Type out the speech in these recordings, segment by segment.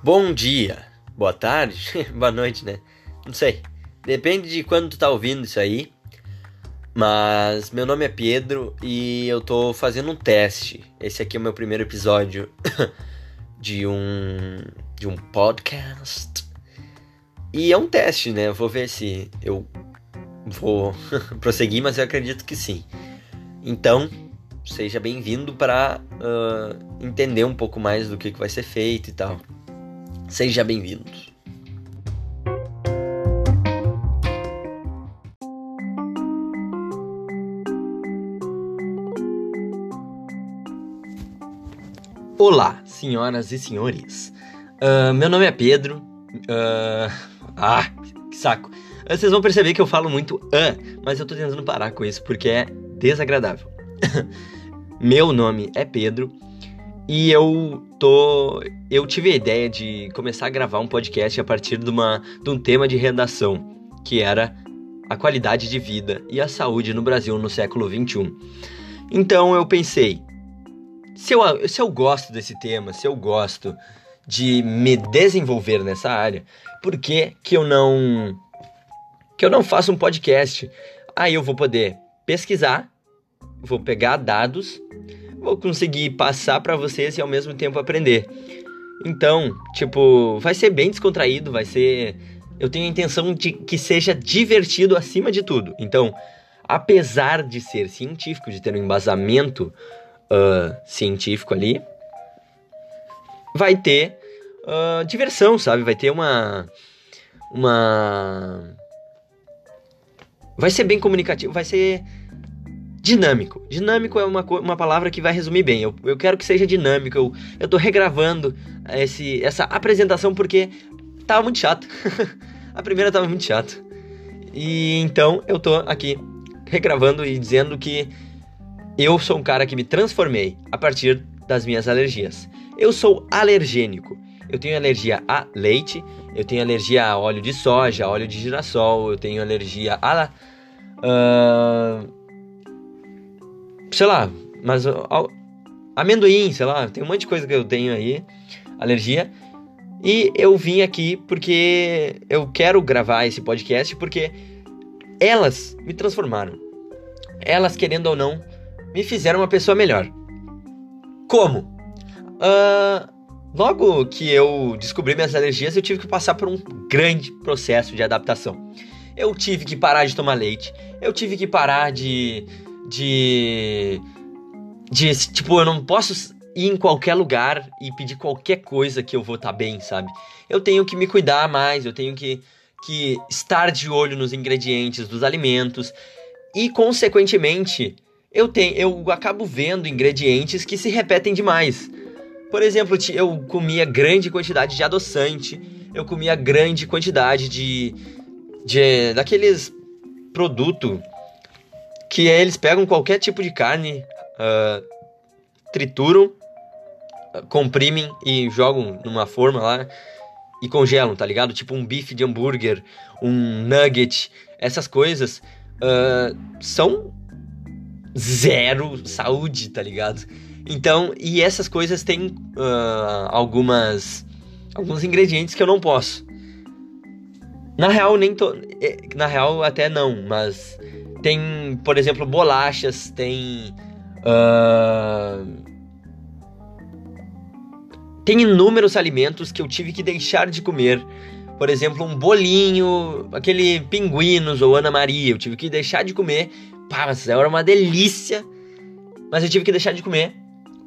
Bom dia, boa tarde, boa noite, né? Não sei. Depende de quando tu tá ouvindo isso aí. Mas meu nome é Pedro e eu tô fazendo um teste. Esse aqui é o meu primeiro episódio de um de um podcast. E é um teste, né? Eu vou ver se eu vou prosseguir, mas eu acredito que sim. Então, seja bem-vindo para uh, entender um pouco mais do que, que vai ser feito e tal. Seja bem-vindo. Olá, senhoras e senhores. Uh, meu nome é Pedro. Uh, ah, que saco. Vocês vão perceber que eu falo muito uh, mas eu tô tentando parar com isso porque é desagradável. meu nome é Pedro e eu tô. Eu tive a ideia de começar a gravar um podcast a partir de, uma, de um tema de redação, que era a qualidade de vida e a saúde no Brasil no século XXI. Então eu pensei, se eu, se eu gosto desse tema, se eu gosto de me desenvolver nessa área, por que, que eu não que eu não faço um podcast? Aí eu vou poder pesquisar, vou pegar dados vou conseguir passar para vocês e ao mesmo tempo aprender. Então, tipo, vai ser bem descontraído, vai ser. Eu tenho a intenção de que seja divertido acima de tudo. Então, apesar de ser científico, de ter um embasamento uh, científico ali, vai ter uh, diversão, sabe? Vai ter uma. Uma. Vai ser bem comunicativo, vai ser dinâmico. Dinâmico é uma, uma palavra que vai resumir bem. Eu, eu quero que seja dinâmico. Eu, eu tô regravando esse, essa apresentação porque tava muito chato. a primeira tava muito chato. E então eu tô aqui regravando e dizendo que eu sou um cara que me transformei a partir das minhas alergias. Eu sou alergênico. Eu tenho alergia a leite, eu tenho alergia a óleo de soja, óleo de girassol, eu tenho alergia a uh, sei lá, mas amendoim, sei lá, tem um monte de coisa que eu tenho aí, alergia. E eu vim aqui porque eu quero gravar esse podcast porque elas me transformaram. Elas, querendo ou não, me fizeram uma pessoa melhor. Como? Uh, logo que eu descobri minhas alergias, eu tive que passar por um grande processo de adaptação. Eu tive que parar de tomar leite, eu tive que parar de de. De, tipo, eu não posso ir em qualquer lugar e pedir qualquer coisa que eu vou estar tá bem, sabe? Eu tenho que me cuidar mais, eu tenho que, que estar de olho nos ingredientes dos alimentos e, consequentemente, eu, tenho, eu acabo vendo ingredientes que se repetem demais. Por exemplo, eu comia grande quantidade de adoçante, eu comia grande quantidade de, de daqueles produto que eles pegam qualquer tipo de carne, uh, trituram, comprimem e jogam numa forma lá e congelam, tá ligado? Tipo um bife de hambúrguer, um nugget, essas coisas uh, são zero saúde, tá ligado? Então, e essas coisas têm uh, algumas alguns ingredientes que eu não posso. Na real, nem tô. Eh, na real, até não, mas tem, por exemplo, bolachas, tem. Uh, tem inúmeros alimentos que eu tive que deixar de comer. Por exemplo, um bolinho, aquele pinguinos ou Ana Maria, eu tive que deixar de comer. Pá, era uma delícia. Mas eu tive que deixar de comer.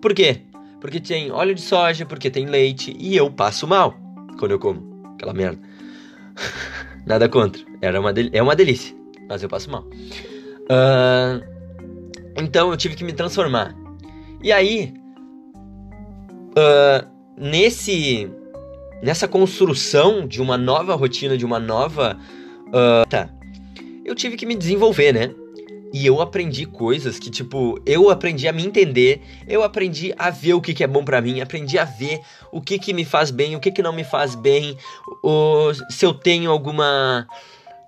Por quê? Porque tem óleo de soja, porque tem leite e eu passo mal quando eu como aquela merda. Nada contra. Era uma é uma delícia mas eu passo mal. Uh, então eu tive que me transformar. E aí, uh, nesse nessa construção de uma nova rotina, de uma nova. Uh, tá. Eu tive que me desenvolver, né? E eu aprendi coisas que, tipo, eu aprendi a me entender, eu aprendi a ver o que, que é bom para mim, aprendi a ver o que, que me faz bem, o que, que não me faz bem, o, se eu tenho alguma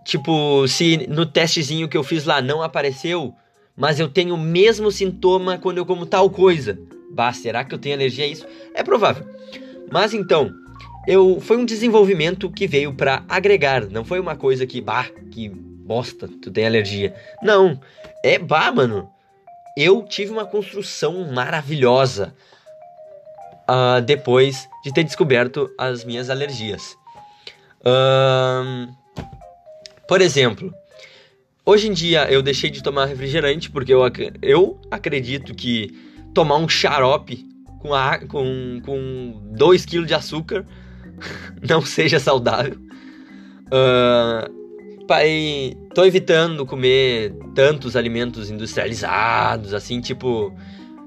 Tipo, se no testezinho que eu fiz lá não apareceu, mas eu tenho o mesmo sintoma quando eu como tal coisa. Bah, será que eu tenho alergia a isso? É provável. Mas então, eu foi um desenvolvimento que veio para agregar, não foi uma coisa que, bah, que bosta, tu tem alergia. Não, é bah, mano. Eu tive uma construção maravilhosa uh, depois de ter descoberto as minhas alergias. Uh, por exemplo, hoje em dia eu deixei de tomar refrigerante porque eu, eu acredito que tomar um xarope com, a, com, com 2 kg de açúcar não seja saudável. Uh, pai, tô evitando comer tantos alimentos industrializados, assim, tipo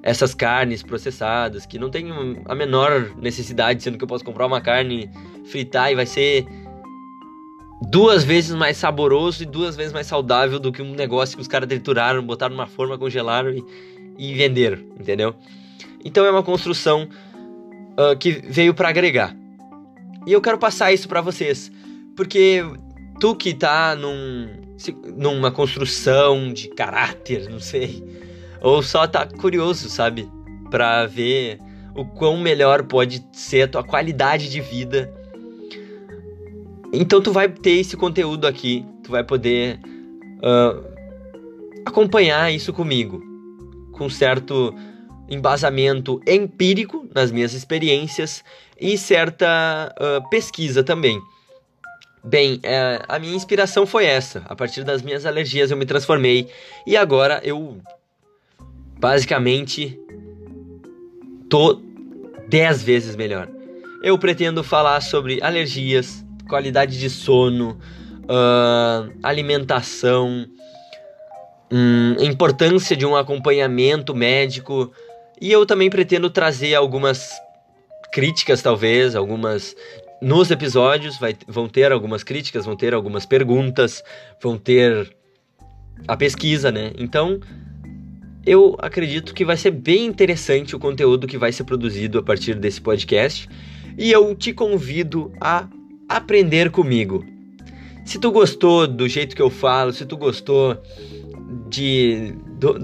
essas carnes processadas que não tem a menor necessidade, sendo que eu posso comprar uma carne, fritar e vai ser duas vezes mais saboroso e duas vezes mais saudável do que um negócio que os caras trituraram, botaram numa forma, congelaram e, e venderam, entendeu? Então é uma construção uh, que veio para agregar. E eu quero passar isso para vocês, porque tu que tá num, numa construção de caráter, não sei, ou só tá curioso, sabe, para ver o quão melhor pode ser a tua qualidade de vida então tu vai ter esse conteúdo aqui, tu vai poder uh, acompanhar isso comigo, com certo embasamento empírico nas minhas experiências e certa uh, pesquisa também. Bem, é, a minha inspiração foi essa. A partir das minhas alergias eu me transformei e agora eu basicamente tô 10 vezes melhor. Eu pretendo falar sobre alergias, qualidade de sono, uh, alimentação, um, importância de um acompanhamento médico. E eu também pretendo trazer algumas críticas, talvez, algumas. Nos episódios vai, vão ter algumas críticas, vão ter algumas perguntas, vão ter a pesquisa, né? Então, eu acredito que vai ser bem interessante o conteúdo que vai ser produzido a partir desse podcast. E eu te convido a aprender comigo. Se tu gostou do jeito que eu falo, se tu gostou de do,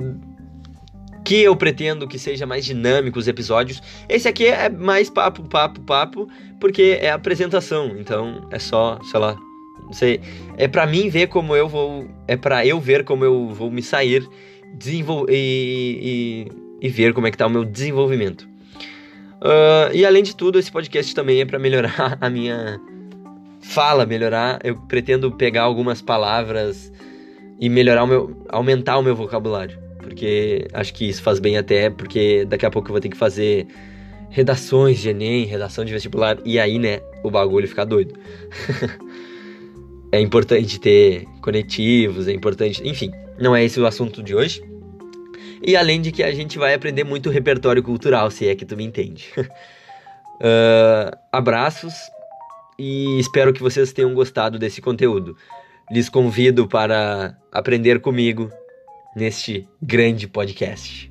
que eu pretendo que seja mais dinâmico os episódios, esse aqui é mais papo, papo, papo, porque é apresentação, então é só, sei lá, não sei, é para mim ver como eu vou, é para eu ver como eu vou me sair desenvolver e, e, ver como é que tá o meu desenvolvimento. Uh, e além de tudo, esse podcast também é para melhorar a minha fala melhorar, eu pretendo pegar algumas palavras e melhorar o meu, aumentar o meu vocabulário, porque acho que isso faz bem até, porque daqui a pouco eu vou ter que fazer redações de ENEM, redação de vestibular, e aí, né, o bagulho fica doido. é importante ter conectivos, é importante, enfim, não é esse o assunto de hoje. E além de que a gente vai aprender muito repertório cultural, se é que tu me entende. uh, abraços, e espero que vocês tenham gostado desse conteúdo. Lhes convido para aprender comigo neste grande podcast.